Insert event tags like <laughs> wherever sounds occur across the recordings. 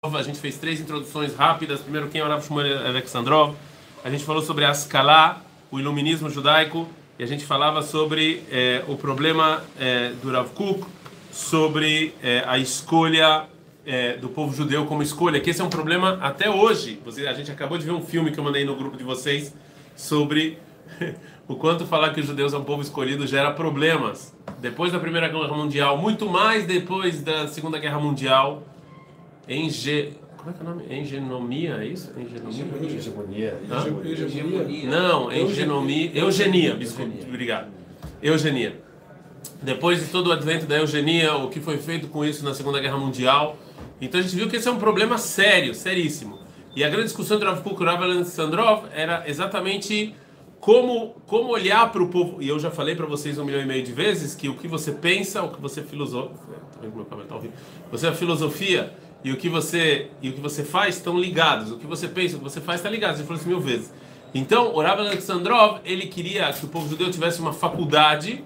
A gente fez três introduções rápidas. Primeiro, quem é o Rav Shmuel Alexandrov. A gente falou sobre Ascalá, o iluminismo judaico. E a gente falava sobre é, o problema é, do Rav Kuk, sobre é, a escolha do povo judeu como escolha, que esse é um problema até hoje. Você, a gente acabou de ver um filme que eu mandei no grupo de vocês sobre <laughs> o quanto falar que os judeus são um povo escolhido gera problemas. Depois da Primeira Guerra Mundial, muito mais depois da Segunda Guerra Mundial, Enge... Como é que é o nome? Engenomia, é isso? Engenomia? Hegemonia. Hegemonia. Não, engenomia. Eugenia, desculpa, obrigado. Eugenia. Depois de todo o advento da eugenia, o que foi feito com isso na Segunda Guerra Mundial. Então a gente viu que esse é um problema sério, seríssimo. E a grande discussão entre Rav Kuk e Rav Alexandrov era exatamente como, como olhar para o povo. E eu já falei para vocês um milhão e meio de vezes que o que você pensa, o que você filosofa, tá você é a filosofia e o que você e o que você faz estão ligados. O que você pensa, o que você faz está ligado. Ele falou isso mil vezes. Então, o Rav Alexandrov ele queria que o povo judeu tivesse uma faculdade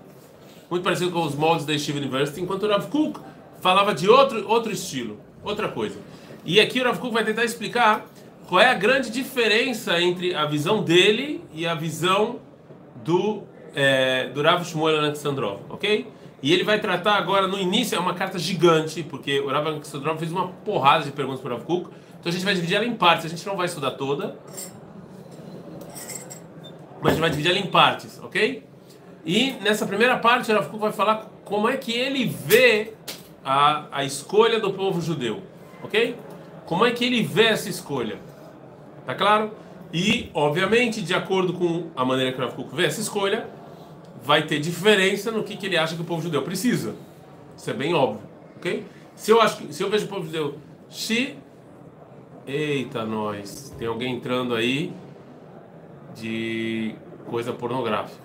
muito parecido com os moldes da Yeshiva University, enquanto o Rav falava de outro outro estilo, outra coisa. E aqui o Rav vai tentar explicar qual é a grande diferença entre a visão dele e a visão do é, do Rav Shmuel Alexandrov, ok? E ele vai tratar agora, no início, é uma carta gigante, porque o Rav Alexandrov fez uma porrada de perguntas para o Rav Kuk, então a gente vai dividir ela em partes, a gente não vai estudar toda, mas a gente vai dividir ela em partes, ok? E nessa primeira parte, o Rav Kuk vai falar como é que ele vê a, a escolha do povo judeu, ok? Como é que ele vê essa escolha? Tá claro? E, obviamente, de acordo com a maneira que o Rav Kuk vê essa escolha, vai ter diferença no que, que ele acha que o povo judeu precisa. Isso é bem óbvio, ok? Se eu acho que, se eu vejo o povo judeu, se eita nós, tem alguém entrando aí de coisa pornográfica.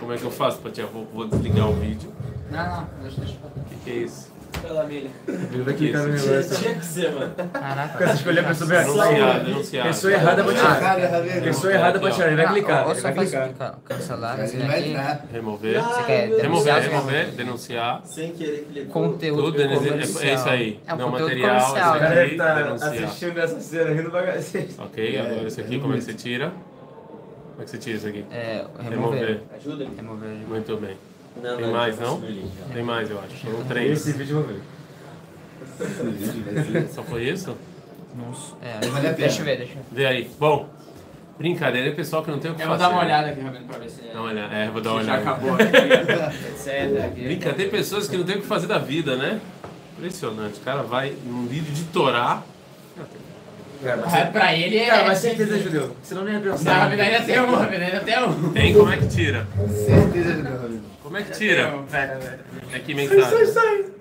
Como é que eu faço, Patia? Vou, vou desligar o vídeo. Não, não, deixa, deixa. O que, que é isso? Pela milha. Ele vai clicar no negócio. Tinha que ser, mano. Caraca. Porque você escolher a pessoa bem denunciar. Pessoa errada pra tirar. Pessoa errada pra tirar. Ele vai clicar. ou Ele só vai clicar. can- cancelar, assim, ele vai aqui. entrar. Remover. Você quer Remover, denunciar? remover, denunciar. Sem querer clicou. Conteúdo Tudo, é, comercial. é isso aí. É um Não, conteúdo material, comercial. O isso cara aí. deve estar denunciar. assistindo essa cena rindo devagar. Ok, agora esse aqui, como é que você tira? Como é que você tira isso aqui? É, Remover. remover. Ajuda? Remover. Muito bem. Não, Tem não, mais, já não? Tem mais, eu acho. São três. Esse vídeo eu ver. Só foi isso? Nossa. É, Vale a deixa eu ver, deixa eu ver. Vê aí. Bom, brincadeira é pessoal que não tem o que Eu fazer. vou dar uma né? olhada aqui, Rabino, pra ver se Dá uma olhada. É, vou dar uma se já olhada. acabou aqui, <laughs> etc. aqui. Brinca, tem pessoas que não tem o que fazer da vida, né? Impressionante. O cara vai num vídeo de Torá. Cara, Ah, Pra ele é. Cara, mas certeza é judeu. Senão nem ia Não, pensar. Rabino, ainda tem um, Rabino, ainda tem um. Tem? Como é que tira? Certeza de Deus. Como é que tira? Pera, pera. É que mensagem.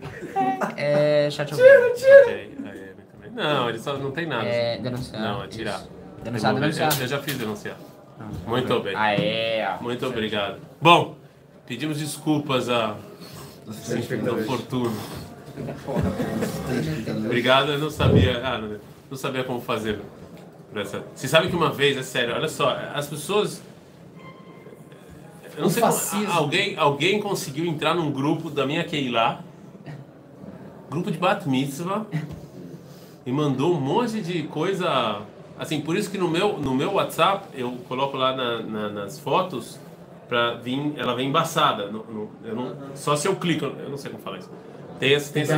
É. Chat Ok, aí, muito bem. Não, ele só não tem nada. É. Denunciar. Não, é tirar. Isso. Denunciar, Remover. denunciar. Eu, já fiz denunciar. Muito bem. Aê, ó. Muito obrigado. Bom, pedimos desculpas a espectadores. Fortuno. Obrigado, eu não sabia. Ah, não, não sabia como fazer. Você sabe que uma vez, é sério, olha só, as pessoas. Eu não O sei como, fascismo. alguém, alguém conseguiu entrar num grupo da minha Keilah, grupo de Bat Mitzvah, e mandou um monte de coisa. Assim, por isso que no meu, no meu WhatsApp eu coloco lá na- na- nas fotos pra vir, ela vem embaçada. No- no- eu não- só se eu clico, eu não sei como falar isso. Tem essa, tem essa,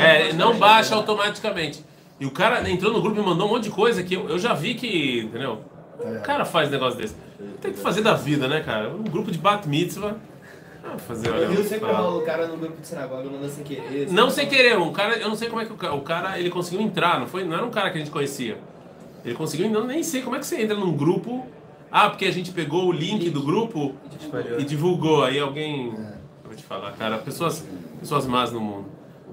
é, não baixa automaticamente. E o cara entrou no grupo e mandou um monte de coisa que eu, eu já vi que, entendeu? O cara faz negócio desse. Tem que fazer da vida, né, cara? Um grupo de bat mitzvah. Ah, fazer, olha, Eu vi sempre fala. o cara no grupo de sinagoga mandando sem querer. Não sem querer, um cara, eu não sei como é que o cara, o cara ele conseguiu entrar, não foi, não era um cara que a gente conhecia. Ele conseguiu, não nem sei como é que você entra num grupo. Ah, porque a gente pegou o link do grupo e divulgou. Aí alguém, eu vou te falar, cara, pessoas, pessoas más no mundo.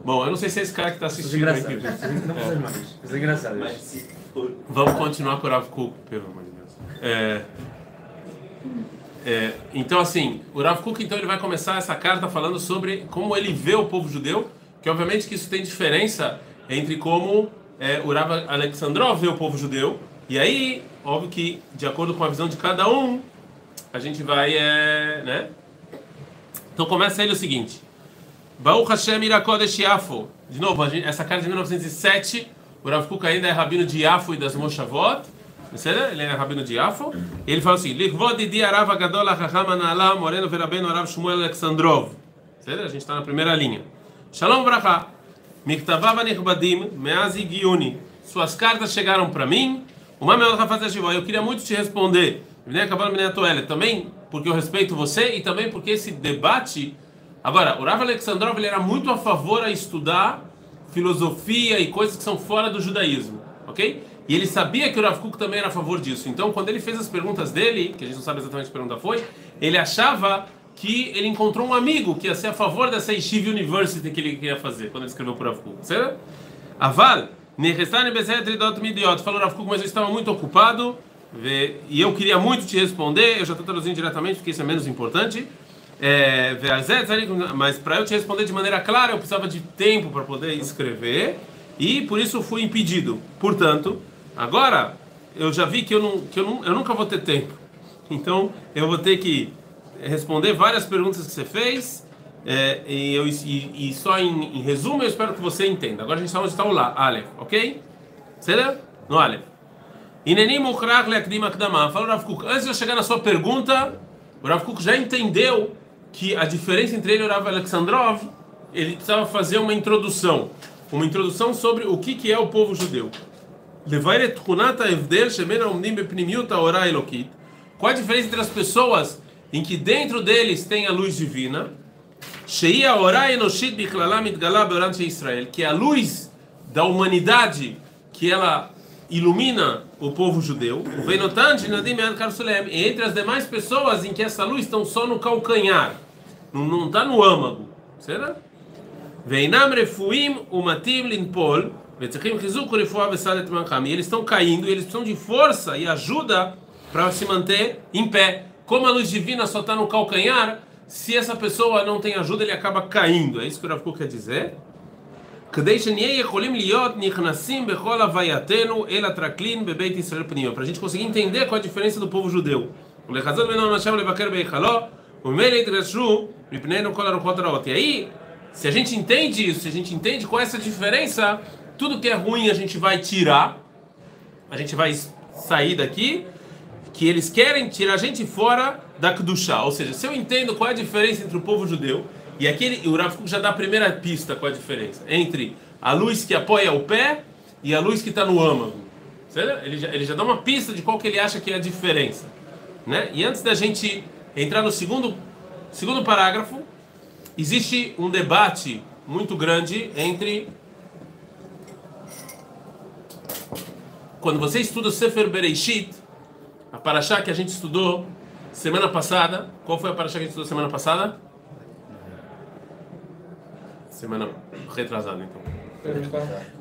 Bom, eu não sei se é esse cara que está é assistindo engraçado. aqui. Não precisa mais. Isso é engraçado. Mas. Vamos continuar com o Rav Kuk, pelo amor de Deus. É, é, então, assim, o Rav Kuk, então, ele vai começar essa carta falando sobre como ele vê o povo judeu, que obviamente que isso tem diferença entre como é, o Rav Alexandrov vê o povo judeu, e aí, óbvio que, de acordo com a visão de cada um, a gente vai, é, né? Então começa ele o seguinte, Baruch Hashem Irakodesh Yafo, de novo, gente- essa carta de 1907, O Rav Kuk ainda é rabino de Yafo e das Moshavot. Ele é rabino de Ele fala assim: Lichvod di Arava Gadola Rahama Nala Moreno Verabeno Arav Shmuel Alexandrov. A gente está na primeira linha. Shalom Bracha. Miktavava Nirbadim Meazi Giuni. Suas cartas chegaram para mim. O Mamel Rafazashivó. Eu queria muito te responder. Também porque eu respeito você e também porque esse debate. Agora, o Rav Alexandrov ele era muito a favor a estudar filosofia e coisas que são fora do judaísmo, ok? E ele sabia que o Rav Kuk também era a favor disso. Então, quando ele fez as perguntas dele, que a gente não sabe exatamente que pergunta foi, ele achava que ele encontrou um amigo que ia ser a favor dessa Yeshiva University que ele queria fazer, quando ele escreveu para o Rav Kuk, certo? Aval, falou Rav Kuk, mas eu estava muito ocupado e eu queria muito te responder, eu já estou traduzindo diretamente porque isso é menos importante. É, mas para eu te responder de maneira clara, eu precisava de tempo para poder escrever e por isso fui impedido. Portanto, agora eu já vi que eu, não, que eu, não, eu nunca vou ter tempo. Então eu vou ter que responder várias perguntas que você fez é, e, eu, e, e só em, em, resumo eu espero que você entenda. Agora a gente está onde lá, Aleph, ok? Será? No Aleph. Ineni Mukhrach Leakdim Akdama. Fala Rav. Antes de eu chegar na sua pergunta, o Rav já entendeu que a diferença entre ele e o Rav Alexandrov, ele precisava fazer uma introdução. Uma introdução sobre o que, que é o povo judeu. Qual a diferença entre as pessoas em que dentro deles tem a luz divina? Que é a luz da humanidade que ela ilumina o povo judeu, e entre as demais pessoas em que essa luz estão só no calcanhar, não está no âmago, certo? Veinam refuim umatim linpol, eles estão caindo, eles precisam de força e ajuda para se manter em pé. Como a luz divina só está no calcanhar, se essa pessoa não tem ajuda, ele acaba caindo. É isso que o Rav quer dizer. Para a gente conseguir entender qual é a diferença do povo judeu. E aí, se a gente entende isso, se a gente entende qual é essa diferença, tudo que é ruim a gente vai tirar, a gente vai sair daqui, que eles querem tirar a gente fora da Kedushá. Ou seja, se eu entendo qual é a diferença entre o povo judeu e aquele, o Rav já dá a primeira pista qual é a diferença entre a luz que apoia o pé e a luz que está no âmago. Ele já, ele já dá uma pista de qual que ele acha que é a diferença. Né? E antes da gente entrar no segundo, segundo parágrafo, existe um debate muito grande entre. Quando você estuda o Sefer Bereishit, a paraxá que a gente estudou semana passada, qual foi a paraxá que a gente estudou semana passada? semana retrasada, então.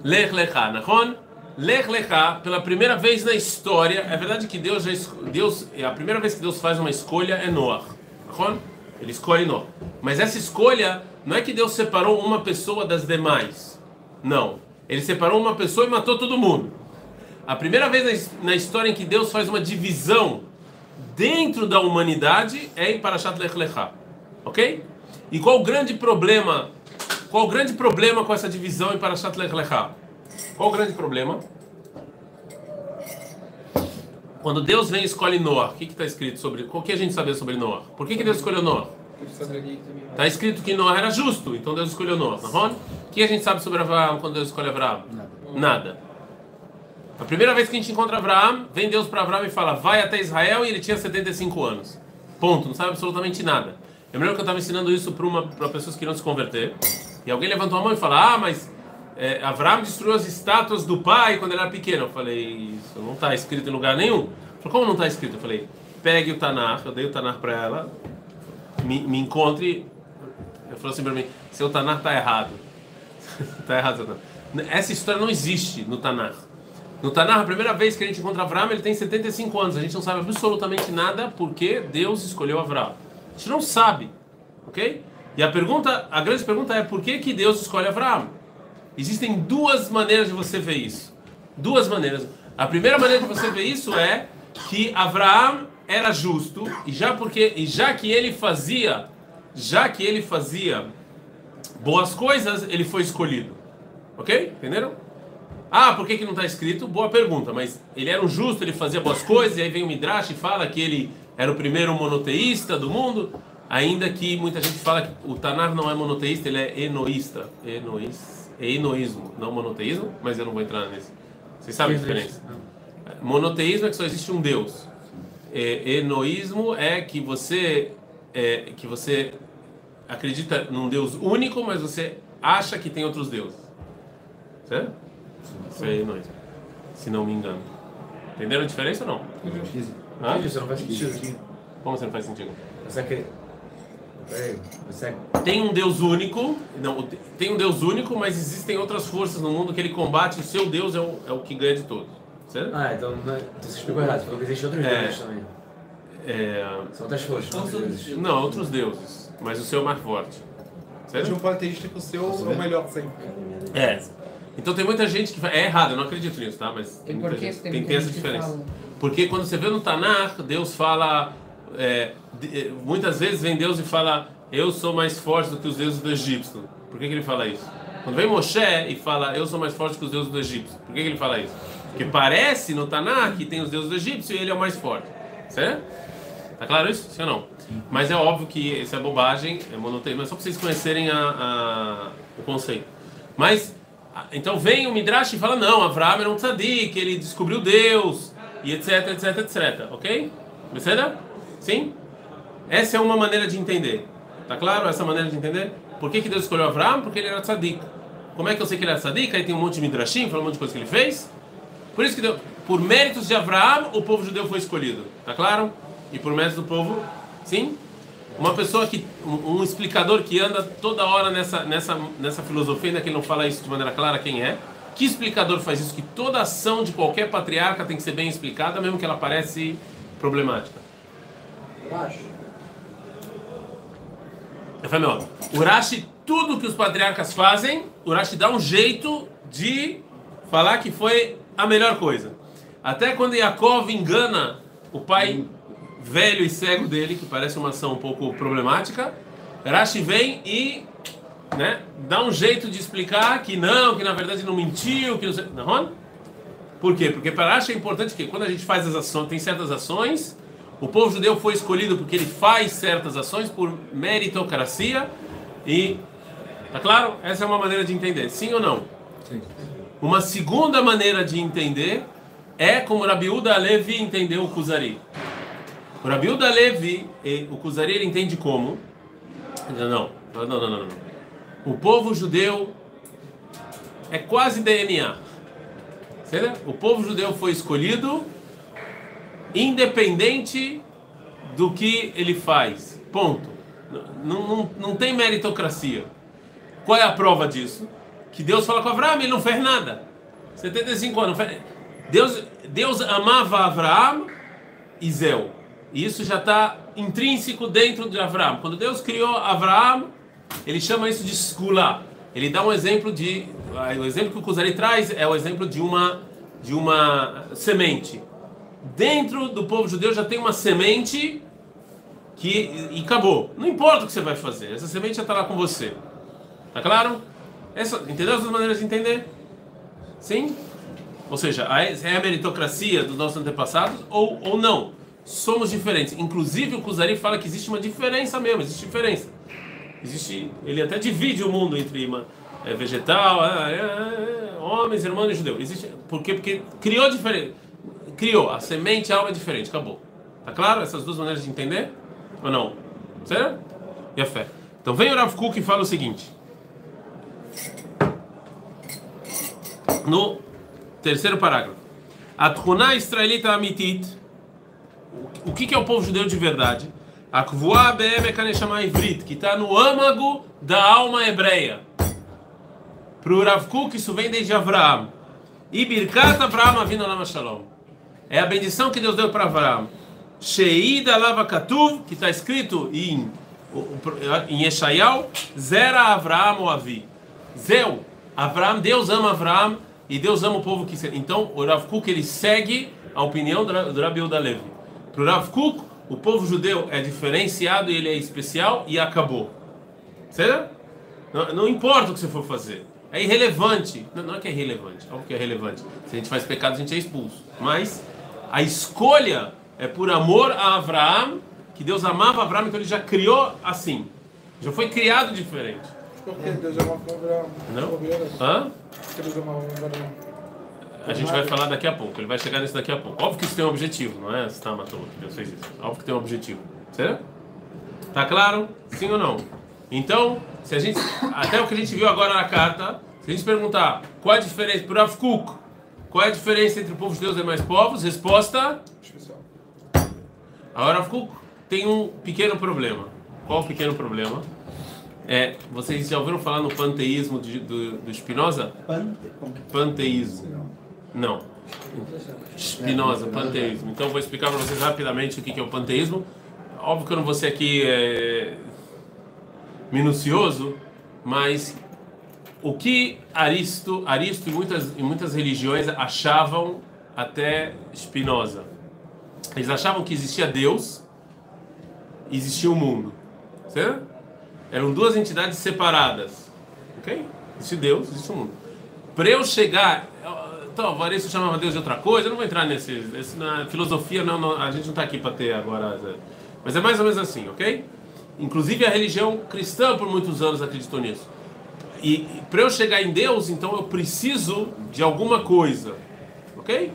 Lech Lecha, Nahon? Lech Lecha, pela primeira vez na história, é verdade que Deus já Deus, é a primeira vez que Deus faz uma escolha é Noah. Nahon? Ele escolhe Noah. Mas essa escolha não é que Deus separou uma pessoa das demais. Não. Ele separou uma pessoa e matou todo mundo. A primeira vez na história em que Deus faz uma divisão dentro da humanidade é em Parashat Lech Lecha. Ok? E qual o grande problema qual o grande problema com essa divisão em Parashat Lech Lecha? Qual o grande problema? Quando Deus vem e escolhe Noah, o que está escrito sobre? O que a gente sabe sobre Noah? Por que, que Deus escolheu Noah? Está escrito que Noah era justo, então Deus escolheu Noah. Não? O que a gente sabe sobre Abraão quando Deus escolhe Abraão? Nada. Nada. A primeira vez que a gente encontra Abraão, vem Deus para Abraão e fala: vai até Israel, e ele tinha 75 anos. Ponto, não sabe absolutamente nada. Eu lembro que eu estava ensinando isso para pessoas que queriam se converter. E alguém levantou a mão e falou: Ah, mas é, destruiu as estátuas do pai quando ele era pequeno. Eu falei: Isso não está escrito em lugar nenhum. Falou: Como não está escrito? Eu falei: Pegue o Tanar. Eu dei o Tanar para ela. Me, me encontre. Ele falou assim para mim: Seu Tanar está errado. Está <laughs> errado, Essa história não existe no Tanar. No Tanar, a primeira vez que a gente encontra Avram, ele tem 75 anos. A gente não sabe absolutamente nada porque Deus escolheu Avram. A gente não sabe, ok? E a pergunta, a grande pergunta é por que, que Deus escolhe Abraão? Existem duas maneiras de você ver isso. Duas maneiras. A primeira maneira de você ver isso é que Abraão era justo e já porque e já que ele fazia, já que ele fazia boas coisas, ele foi escolhido. OK? Entenderam? Ah, por que, que não está escrito? Boa pergunta, mas ele era um justo, ele fazia boas coisas, e aí vem o Midrash e fala que ele era o primeiro monoteísta do mundo, ainda que muita gente fala que o Tanar não é monoteísta, ele é enoísta. Enoís, é enoísmo, não monoteísmo, mas eu não vou entrar nisso. Vocês sabem a diferença? Monoteísmo é que só existe um Deus. É, enoísmo é que você é, que você acredita num Deus único, mas você acha que tem outros deuses. Certo? Isso é enoísmo. Se não me engano. Entenderam a diferença ou não? Hã? Isso não faz sentido. Como você não faz sentido? Você quer. Peraí, você Tem um Deus único, não, tem um Deus único, mas existem outras forças no mundo que ele combate, o seu Deus é o, é o que ganha de todos. Certo? Ah, então não é... você explicou errado. Você falou que existem outros É. deuses também. É, São outras forças. Todos outros os deuses. não, outros deuses, mas o seu é mais forte. De Certo? um panteísta que o seu é o melhor sempre. É. Então tem muita gente que fala, é errado, eu não acredito nisso, tá? Mas tem, muita que gente, tem tem, essa diferença. fala? Porque quando você vê no Tanakh, Deus fala. é, de- é, muitas vezes vem Deus e fala, eu sou mais forte do que os deuses do Egito. Por que, que ele fala isso? Quando vem Moshe e fala, eu sou mais forte que os deuses do Egito. Por que, que ele fala isso? Porque parece no Tanakh que tem os deuses do Egito e ele é o mais forte. Certo? Tá claro isso? Sim ou não? Mas é óbvio que isso é bobagem, é monoteísmo, é só para vocês conhecerem a, a- o conceito. Mas, então vem o Midrash e fala, não, Avraham era um tzadik, ele descobriu Deus, e etc, etc, etc, ok? Beleza? Sim? Essa é uma maneira de entender. Tá claro essa maneira de entender? Por que, que Deus escolheu Avraham? Porque ele era tzadik. Como é que eu sei que ele era tzadik? Aí tem um monte de Midrashim, falando um monte de coisa que ele fez. Por isso que deu, por méritos de Abraão, o povo judeu foi escolhido. Tá claro? E por méritos do povo, sim? Uma pessoa que um, um explicador que anda toda hora nessa nessa nessa filosofia, ainda que ele não fala isso de maneira clara quem é. Que explicador faz isso? Que toda ação de qualquer patriarca tem que ser bem explicada, mesmo que ela parece problemática. Meu. O Rashi, tudo que os patriarcas fazem, o Rashi dá um jeito de falar que foi a melhor coisa. Até quando Yaakov engana o pai velho e cego dele, que parece uma ação um pouco problemática, Rashi vem e né, dá um jeito de explicar que não, que na verdade não mentiu, que não sei. Não? Por quê? Porque para Rashi é importante que quando a gente faz as ações, tem certas ações, o povo judeu foi escolhido porque ele faz certas ações por meritocracia e tá claro? Essa é uma maneira de entender, sim ou não? Sim. Uma segunda maneira de entender é como Rabiúda Levi entendeu o Kuzari. O Rabiúda Levi, eh, o Kuzari ele entende como não, não, não, não, não. O povo judeu é quase DNA. O povo judeu foi escolhido independente do que ele faz. Ponto. Não, não, não tem meritocracia. Qual é a prova disso? Que Deus fala com Abraão, ele não fez nada. 75 anos. Deus, Deus amava Abraão e Zéu. E isso já está intrínseco dentro de Abraão. Quando Deus criou Abraão, ele chama isso de esculá. Ele dá um exemplo de. ah, O exemplo que o Kuzari traz é o exemplo de uma, de uma semente. Dentro do povo judeu já tem uma semente que e acabou. Não importa o que você vai fazer, essa semente já está lá com você. Tá claro? Essa, entendeu as maneiras de entender? Sim? Ou seja, é a meritocracia dos nossos antepassados ou, ou não? Somos diferentes. Inclusive o Kuzari fala que existe uma diferença mesmo, existe diferença. Existe, ele até divide o mundo entre uma, é, vegetal, é, é, é, homens, irmãos e judeu. Existe, por quê? Porque criou diferente. Criou, a semente, a alma é diferente, acabou. Tá claro? Essas duas maneiras de entender? Ou não? Certo? E a fé. Então vem o Rav Kuk e fala o seguinte. No terceiro parágrafo. A Tchuna Israelita Amitit. O que que é o povo judeu de verdade? A Kvuá Be'em Kaneshama Ivrit, que está no âmago da alma hebreia. Para o Rav Kuk, isso vem desde Avraham. E Birkat Avraham Avinu Lama Shalom. É a bendição que Deus deu para Avraham. Sheida Lava Katuv, que está escrito em, em Yeshayahu, Zera Avraham o Avi. Zeu, Avraham, Deus ama Avraham e Deus ama o povo que... Então, o Rav Kuk, ele segue a opinião do Ra- do Rabi Levi. Para o Rav Kuk, o povo judeu é diferenciado e ele é especial e acabou. Certo? Não, não importa o que você for fazer. É irrelevante. Não, não é que é irrelevante, óbvio que é relevante. Se a gente faz pecado, a gente é expulso. Mas a escolha é por amor a Abraão, que Deus amava Abraão, então ele já criou assim. Já foi criado diferente. Porque Deus é uma cobra. Não? Hã? Porque Deus é uma cobra. A gente vai falar daqui a pouco, ele vai chegar nisso daqui a pouco. Óbvio que isso tem um objetivo, não é? Você tá matou Deus fez isso. Óbvio que tem um objetivo. Certo? Tá claro? Sim ou não? Então, se a gente. Até o que a gente viu agora na carta, se a gente perguntar qual é a diferença para Rav Kuk, qual é a diferença entre o povo de Deus e demais povos? Resposta: Especial. Agora Rav Kuk tem um pequeno problema. Qual o pequeno problema? É, vocês já ouviram falar no panteísmo de- do, do Spinoza? Panteísmo. Não. Spinoza, panteísmo. Então vou explicar para vocês rapidamente o que é o panteísmo. Óbvio que eu não vou ser aqui é, minucioso, mas o que Aristo, Aristo e muitas, e muitas religiões achavam até Spinoza? Eles achavam que existia Deus e existia o mundo. Certo? Eram duas entidades separadas. Ok? Existe Deus, existe o mundo. Para eu chegar. Então, o Aristo chamava Deus de outra coisa, eu não vou entrar nesse. nesse- na filosofia, não, não, a gente não está aqui para ter agora. Zé. Mas é mais ou menos assim, ok? Inclusive a religião cristã por muitos anos acreditou nisso. E, para eu chegar em Deus, então eu preciso de alguma coisa, ok?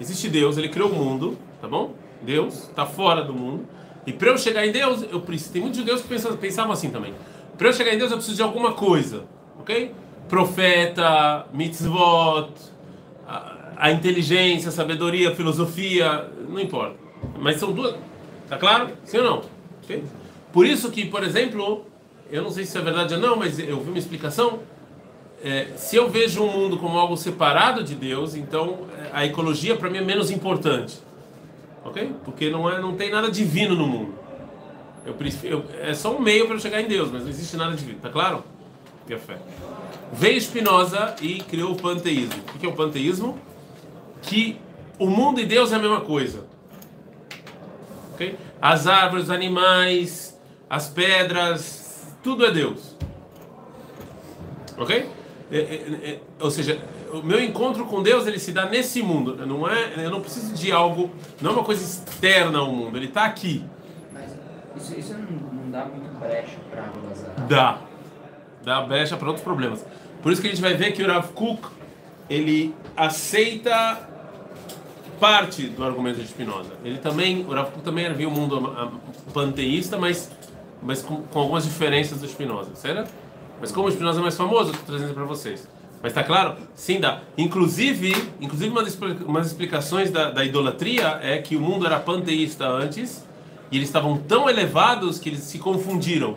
Existe Deus, ele criou o mundo, tá bom? Deus está fora do mundo. E para eu chegar em Deus, eu preciso. Tem muitos judeus que pensam, pensavam assim também. Para eu chegar em Deus, eu preciso de alguma coisa, ok? Profeta, mitzvot, a, inteligência, a sabedoria, a filosofia, não importa. Mas são duas. Tá claro? Sim ou não? Ok? Por isso que, por exemplo, eu não sei se é verdade ou não, mas eu vi uma explicação. É, se eu vejo o mundo como algo separado de Deus, então é, a ecologia para mim é menos importante, ok? Porque não é, não tem nada divino no mundo. Eu, eu- é só um meio para eu chegar em Deus, mas não existe nada divino, tá claro? A fé. Veio Spinoza e criou o panteísmo. O que é o panteísmo? Que o mundo e Deus é a mesma coisa. Ok? As árvores, os animais, as pedras, tudo é Deus. Ok? É, é, é, ou seja, o meu encontro com Deus ele se dá nesse mundo. Não é, eu não preciso de algo, não é uma coisa externa ao mundo. Ele está aqui. Mas isso, isso não, não dá muito brecha vazar. Dá. Dá brecha para outros problemas. Por isso que a gente vai ver que o Rav Kuk ele aceita parte do argumento de Spinoza. Ele também, o Rav também viu o mundo panteísta, mas, mas com, com algumas diferenças do Spinoza, certo? Mas como o Spinoza é mais famoso, estou trazendo para vocês. Mas tá claro? Sim, dá. Inclusive, inclusive uma das expli- umas explicações da, da idolatria é que o mundo era panteísta antes e eles estavam tão elevados que eles se confundiram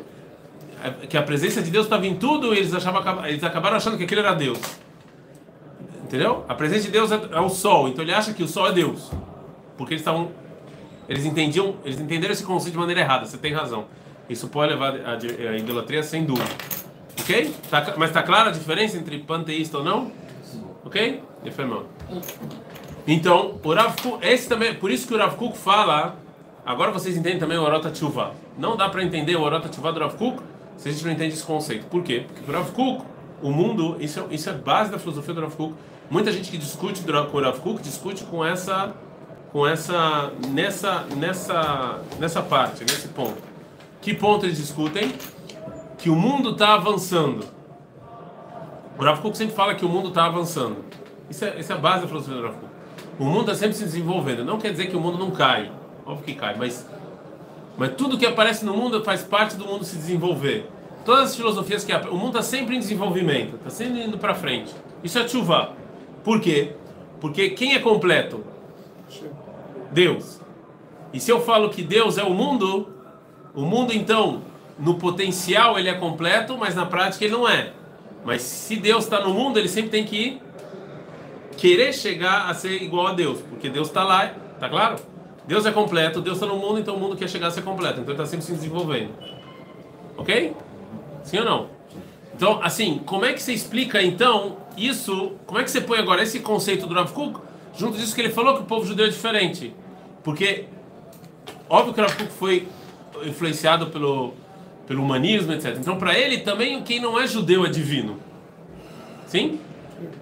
É, que a presença de Deus estava em tudo e eles achavam eles acabaram achando que aquilo era Deus entendeu a presença de Deus é, é o Sol então ele acha que o Sol é Deus porque eles estavam eles entendiam eles entenderam esse conceito de maneira errada você tem razão isso pode levar a idolatria sem dúvida ok tá, mas está clara a diferença entre panteísta ou não ok Efemão. Então, o Rav Kuk, esse também, por isso que o Rav Kuk fala, agora vocês entendem também o Orota Tshuva. Não dá para entender o Orota Tshuva do Rav Kuk se a gente não entende esse conceito. Por quê? Porque o Rav Kuk, o mundo, isso é, isso é base da filosofia do Rav Kuk. Muita gente que discute com o Rav Kuk discute com essa com essa nessa nessa nessa parte, nesse ponto. Que ponto eles discutem? Que o mundo está avançando. O Rav Kuk sempre fala que o mundo está avançando. Isso é, isso é a base da filosofia do Rav Kuk. O mundo está sempre se desenvolvendo. Não quer dizer que o mundo não cai. Óbvio que cai, mas, mas tudo que aparece no mundo faz parte do mundo se desenvolver. Todas as filosofias que... O mundo está sempre em desenvolvimento. Está sempre indo para frente. Isso é chuva. Por quê? Porque quem é completo? Deus. E se eu falo que Deus é o mundo, o mundo então, no potencial ele é completo, mas na prática ele não é. Mas se Deus está no mundo, ele sempre tem que querer chegar a ser igual a Deus, porque Deus está lá, tá claro? Deus é completo, Deus está no mundo, então o mundo quer chegar a ser completo, então ele está sempre se desenvolvendo. Ok? Sim ou não? Então, assim, como é que você explica então isso? Como é que você põe agora esse conceito do Rav Kuk junto disso que ele falou que o povo judeu é diferente? Porque óbvio que o Rav Kuk foi influenciado pelo pelo humanismo, etc. Então, para ele também quem não é judeu é divino. Sim?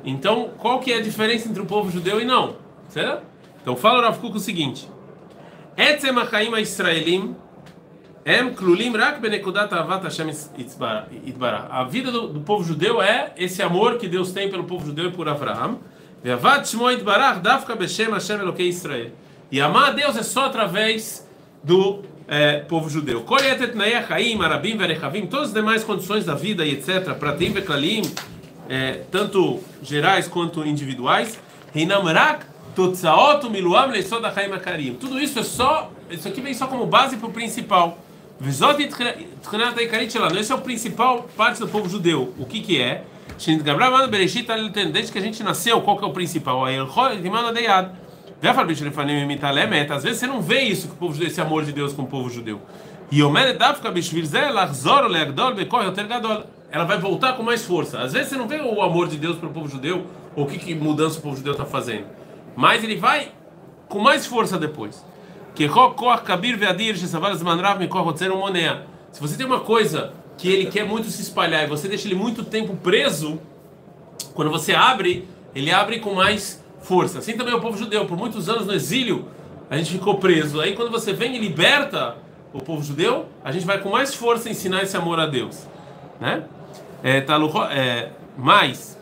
Então, qual que é a diferença entre o povo judeu e não? Certo? Então, fala o Rav Kuk o seguinte: Etzem israelim em klulim rak benekudat avat Hashem itbarah. A vida do, do povo judeu é esse amor que Deus tem pelo povo judeu e por Avraham. Ve'avat shmo itbarah dafka beshem Hashem Elokei Israel. E amar a Deus é só através do é, povo judeu. Todas as demais condições da vida e etc. Pratim veklalim, é, tanto gerais quanto individuais. Reinam rak totzaot miluam leisod. Tudo isso é só, isso aqui vem só como base para o principal. Vizot tchanat haikarit shelanu. Esse é o principal parte do povo judeu. O que que é? Bereshit desde que a gente nasceu, qual que é o principal? Às vezes você não vê isso, que o povo judeu, esse amor de Deus com o povo judeu. E o ela vai voltar com mais força. Às vezes você não vê o amor de Deus para o povo judeu, ou o que, que mudança o povo judeu está fazendo. Mas ele vai com mais força depois. Se você tem uma coisa que ele quer muito se espalhar e você deixa ele muito tempo preso, quando você abre, ele abre com mais força. Assim também é o povo judeu. Por muitos anos no exílio, a gente ficou preso. Aí quando você vem e liberta o povo judeu, a gente vai com mais força ensinar esse amor a Deus. Né? É, tá, é, mais,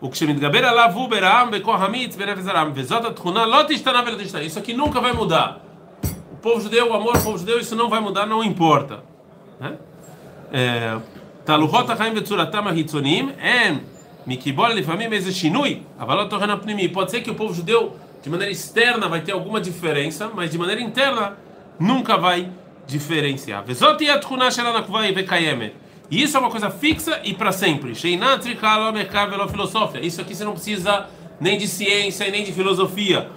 o que Isso aqui nunca vai mudar povo judeu, o amor ao povo judeu, isso não vai mudar, não importa. Né? É, Taluhot Haim Vetzuratam Hitzonim, Em, Mikibol Lifamim Ezeshinui, Avalot Torren Apnimi. Pode ser que o povo judeu, de maneira externa, vai ter alguma diferença, mas de maneira interna, nunca vai diferenciar. Vezot Yatchuna Shelanakvai Vekayemet. E isso é uma coisa fixa e para sempre. Sheinat Trikalo Mekar Velo Filosofia. Isso aqui você não precisa nem de ciência e nem de filosofia.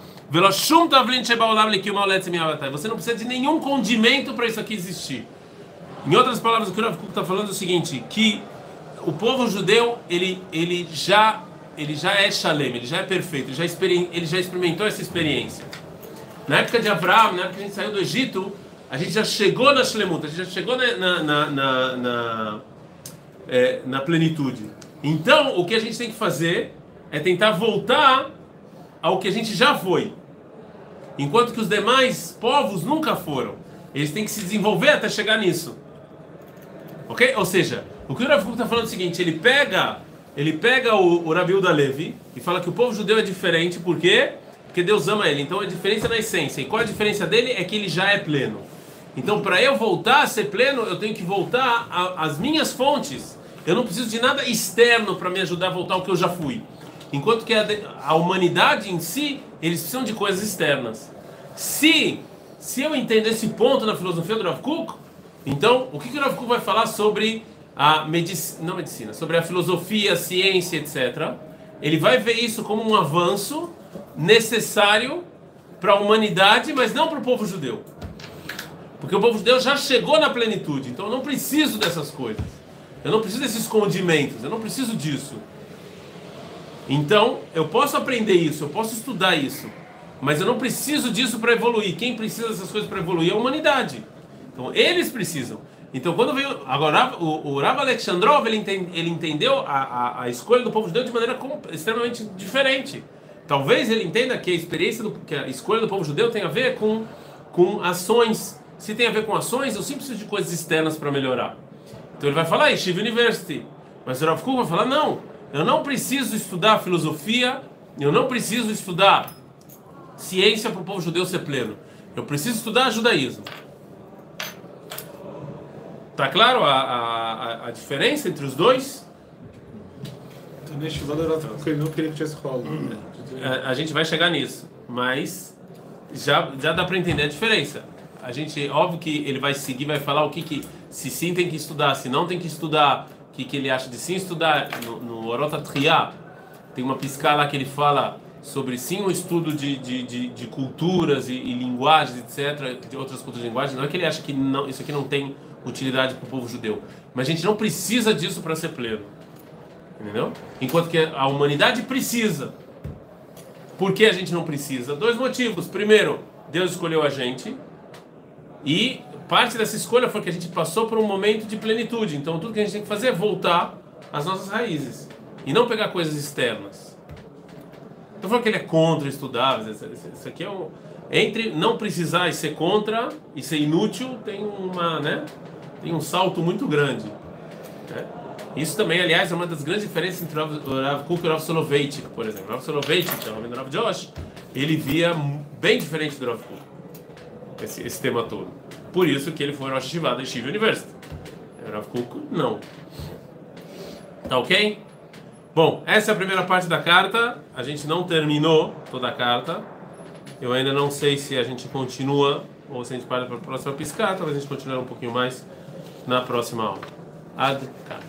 Você não precisa de nenhum condimento para isso aqui existir. Em outras palavras, o que o Rav está falando é o seguinte, que o povo judeu, ele, ele, já, ele já é shalem, ele já é perfeito, ele já, ele já experimentou essa experiência. Na época de Abraão, na época que a gente saiu do Egito, a gente já chegou na shlemut, a gente já chegou na, na, na, na, é, na plenitude. Então, o que a gente tem que fazer é tentar voltar ao que a gente já foi. Enquanto que os demais povos nunca foram. Eles têm que se desenvolver até chegar nisso. Ok? Ou seja, o que o Rav está falando é o seguinte: ele pega, ele pega o, o Rabiu da Levi e fala que o povo judeu é diferente, por quê? Porque Deus ama ele. Então a diferença na essência. E qual a diferença dele? É que ele já é pleno. Então, para eu voltar a ser pleno, eu tenho que voltar às minhas fontes. Eu não preciso de nada externo para me ajudar a voltar ao que eu já fui. Enquanto que a, a humanidade em si, eles precisam de coisas externas. Se, se eu entender esse ponto na filosofia do Rav Kuk, então, o que, que o Rav Kuk vai falar sobre a medicina, não medicina, sobre a filosofia, a ciência, etc. Ele vai ver isso como um avanço necessário para a humanidade, mas não para o povo judeu. Porque o povo judeu já chegou na plenitude, então eu não preciso dessas coisas. Eu não preciso desses condimentos, eu não preciso disso. Então, eu posso aprender isso, eu posso estudar isso, mas eu não preciso disso para evoluir. Quem precisa dessas coisas para evoluir é a humanidade. Então eles precisam. Então quando veio agora o, o Rav Alexandrov ele, entende, ele entendeu a, a, a, escolha do povo judeu de maneira extremamente diferente. Talvez ele entenda que a experiência do, que a escolha do povo judeu tem a ver com com ações. Se tem a ver com ações, eu sempre preciso de coisas externas para melhorar. Então ele vai falar Yeshiva University, mas o Rav Kuk vai falar não, eu não preciso estudar filosofia, eu não preciso estudar ciência para o povo judeu ser pleno. Eu preciso estudar judaísmo. Tá claro a, a, a diferença entre os dois? Não queria que tivesse rolo. A, a gente vai chegar nisso, mas já, já dá para entender a diferença. A gente, óbvio que ele vai seguir, vai falar o que, que se sim tem que estudar, se não tem que estudar, que, que ele acha de sim estudar. No, no Orota Triá, tem uma piscada lá que ele fala sobre sim o estudo de, de, de, de culturas e, e, linguagens, etc., de outras culturas e linguagens. Não é que ele acha que não, isso aqui não tem utilidade para o povo judeu. Mas a gente não precisa disso para ser pleno. Entendeu? Enquanto que a humanidade precisa. Por que a gente não precisa? Dois motivos. Primeiro, Deus escolheu a gente. E parte dessa escolha foi que a gente passou por um momento de plenitude. Então tudo que a gente tem que fazer é voltar às nossas raízes. e não pegar coisas externas. Estou falando que ele é contra estudar, isso aqui é um entre não precisar e ser contra e ser inútil tem uma, né? Tem um salto muito grande. né? Isso também, aliás, é uma das grandes diferenças entre o Rav- o Kuk e o Rav Soloveitch, por exemplo. O Rav Soloveitch, que é o nome do Rav Josh, ele via bem diferente do Rav Kuk, esse, esse tema todo. Por isso que ele foi Rosh Hashivá da Yeshiva University. O Rav Kuk, não. Tá ok? Bom, essa é a primeira parte da carta. A gente não terminou toda a carta. Eu ainda não sei se a gente continua ou se a gente para para a próxima piscar. Talvez a gente continue um pouquinho mais na próxima aula. Ad cá.